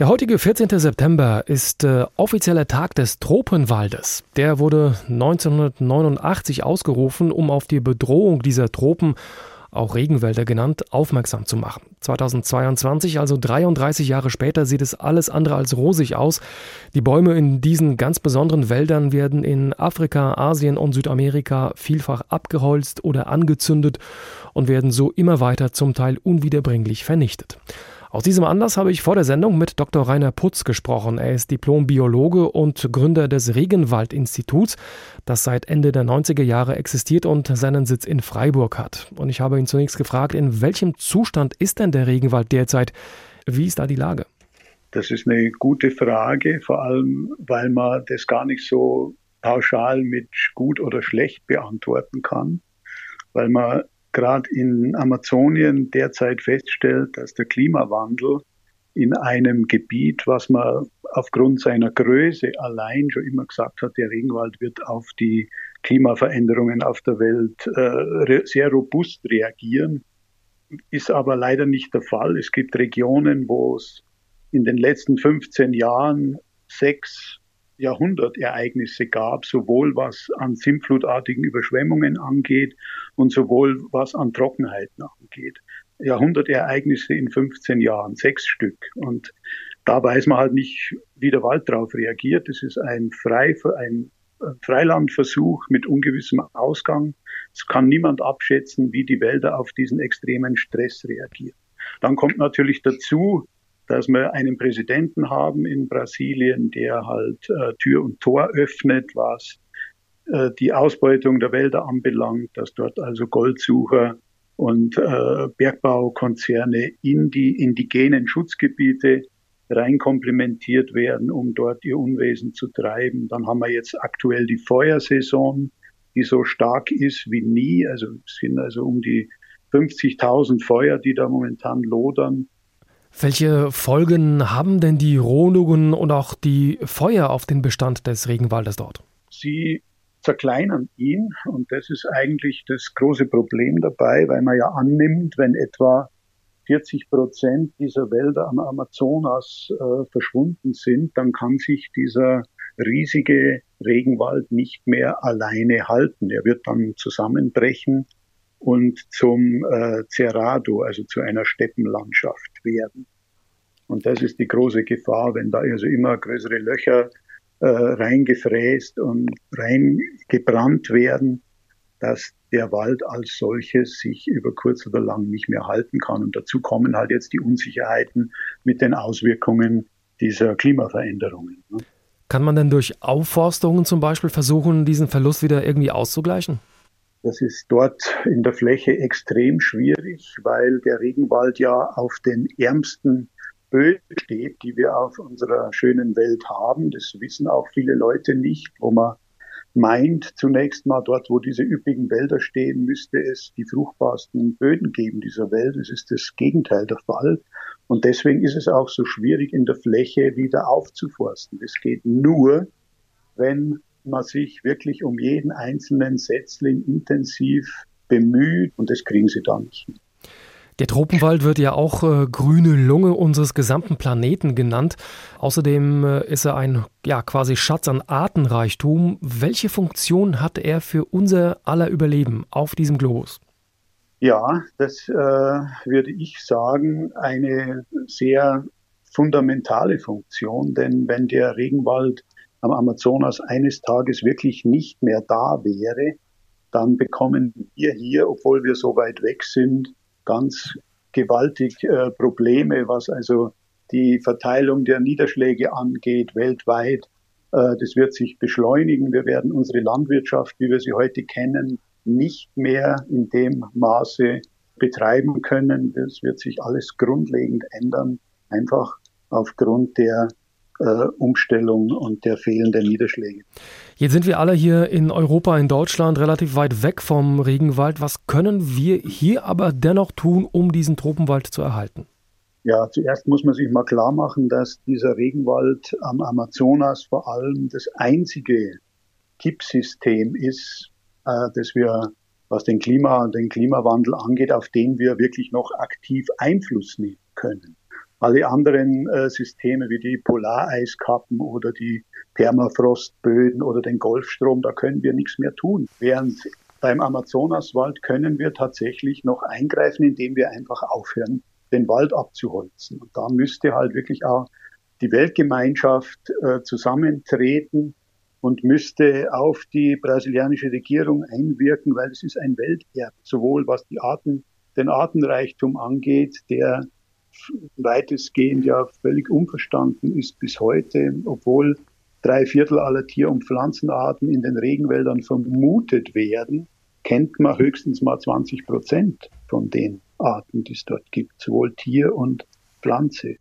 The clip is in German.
Der heutige 14. September ist äh, offizieller Tag des Tropenwaldes. Der wurde 1989 ausgerufen, um auf die Bedrohung dieser Tropen, auch Regenwälder genannt, aufmerksam zu machen. 2022, also 33 Jahre später, sieht es alles andere als rosig aus. Die Bäume in diesen ganz besonderen Wäldern werden in Afrika, Asien und Südamerika vielfach abgeholzt oder angezündet und werden so immer weiter zum Teil unwiederbringlich vernichtet. Aus diesem Anlass habe ich vor der Sendung mit Dr. Rainer Putz gesprochen. Er ist Diplom-Biologe und Gründer des Regenwald-Instituts, das seit Ende der 90er Jahre existiert und seinen Sitz in Freiburg hat. Und ich habe ihn zunächst gefragt, in welchem Zustand ist denn der Regenwald derzeit? Wie ist da die Lage? Das ist eine gute Frage, vor allem weil man das gar nicht so pauschal mit gut oder schlecht beantworten kann, weil man gerade in Amazonien derzeit feststellt, dass der Klimawandel in einem Gebiet, was man aufgrund seiner Größe allein schon immer gesagt hat, der Regenwald wird auf die Klimaveränderungen auf der Welt äh, sehr robust reagieren, ist aber leider nicht der Fall. Es gibt Regionen, wo es in den letzten 15 Jahren sechs Jahrhundertereignisse gab, sowohl was an sinnflutartigen Überschwemmungen angeht und sowohl was an Trockenheiten angeht. Jahrhundertereignisse in 15 Jahren, sechs Stück. Und da weiß man halt nicht, wie der Wald darauf reagiert. Es ist ein, Frei, ein Freilandversuch mit ungewissem Ausgang. Es kann niemand abschätzen, wie die Wälder auf diesen extremen Stress reagieren. Dann kommt natürlich dazu, dass wir einen Präsidenten haben in Brasilien, der halt äh, Tür und Tor öffnet, was äh, die Ausbeutung der Wälder anbelangt, dass dort also Goldsucher und äh, Bergbaukonzerne in die indigenen Schutzgebiete reinkomplementiert werden, um dort ihr Unwesen zu treiben. Dann haben wir jetzt aktuell die Feuersaison, die so stark ist wie nie. Also es sind also um die 50.000 Feuer, die da momentan lodern. Welche Folgen haben denn die Rodungen und auch die Feuer auf den Bestand des Regenwaldes dort? Sie zerkleinern ihn und das ist eigentlich das große Problem dabei, weil man ja annimmt, wenn etwa 40 Prozent dieser Wälder am Amazonas äh, verschwunden sind, dann kann sich dieser riesige Regenwald nicht mehr alleine halten. Er wird dann zusammenbrechen und zum äh, Cerrado, also zu einer Steppenlandschaft werden. Und das ist die große Gefahr, wenn da also immer größere Löcher äh, reingefräst und reingebrannt werden, dass der Wald als solches sich über kurz oder lang nicht mehr halten kann. Und dazu kommen halt jetzt die Unsicherheiten mit den Auswirkungen dieser Klimaveränderungen. Ne? Kann man denn durch Aufforstungen zum Beispiel versuchen, diesen Verlust wieder irgendwie auszugleichen? Das ist dort in der Fläche extrem schwierig, weil der Regenwald ja auf den ärmsten Böden steht, die wir auf unserer schönen Welt haben. Das wissen auch viele Leute nicht, wo man meint, zunächst mal dort, wo diese üppigen Wälder stehen, müsste es die fruchtbarsten Böden geben dieser Welt. Es ist das Gegenteil der Fall. Und deswegen ist es auch so schwierig, in der Fläche wieder aufzuforsten. Das geht nur, wenn man sich wirklich um jeden einzelnen Setzling intensiv bemüht und das kriegen sie da nicht. Der Tropenwald wird ja auch äh, grüne Lunge unseres gesamten Planeten genannt. Außerdem äh, ist er ein ja, quasi Schatz an Artenreichtum. Welche Funktion hat er für unser aller Überleben auf diesem Globus? Ja, das äh, würde ich sagen, eine sehr fundamentale Funktion, denn wenn der Regenwald am Amazonas eines Tages wirklich nicht mehr da wäre, dann bekommen wir hier, obwohl wir so weit weg sind, ganz gewaltig äh, Probleme, was also die Verteilung der Niederschläge angeht weltweit. Äh, das wird sich beschleunigen. Wir werden unsere Landwirtschaft, wie wir sie heute kennen, nicht mehr in dem Maße betreiben können. Das wird sich alles grundlegend ändern, einfach aufgrund der Umstellung und der fehlenden Niederschläge. Jetzt sind wir alle hier in Europa, in Deutschland relativ weit weg vom Regenwald. Was können wir hier aber dennoch tun, um diesen Tropenwald zu erhalten? Ja, zuerst muss man sich mal klar machen, dass dieser Regenwald am Amazonas vor allem das einzige Kippsystem ist, äh, das wir, was den Klima den Klimawandel angeht, auf den wir wirklich noch aktiv Einfluss nehmen können. Alle anderen äh, Systeme wie die Polareiskappen oder die Permafrostböden oder den Golfstrom, da können wir nichts mehr tun. Während beim Amazonaswald können wir tatsächlich noch eingreifen, indem wir einfach aufhören, den Wald abzuholzen. Und da müsste halt wirklich auch die Weltgemeinschaft äh, zusammentreten und müsste auf die brasilianische Regierung einwirken, weil es ist ein Welterbe, sowohl was die Arten, den Artenreichtum angeht, der weitestgehend ja völlig unverstanden ist bis heute, obwohl drei Viertel aller Tier- und Pflanzenarten in den Regenwäldern vermutet werden, kennt man höchstens mal 20 Prozent von den Arten, die es dort gibt, sowohl Tier und Pflanze.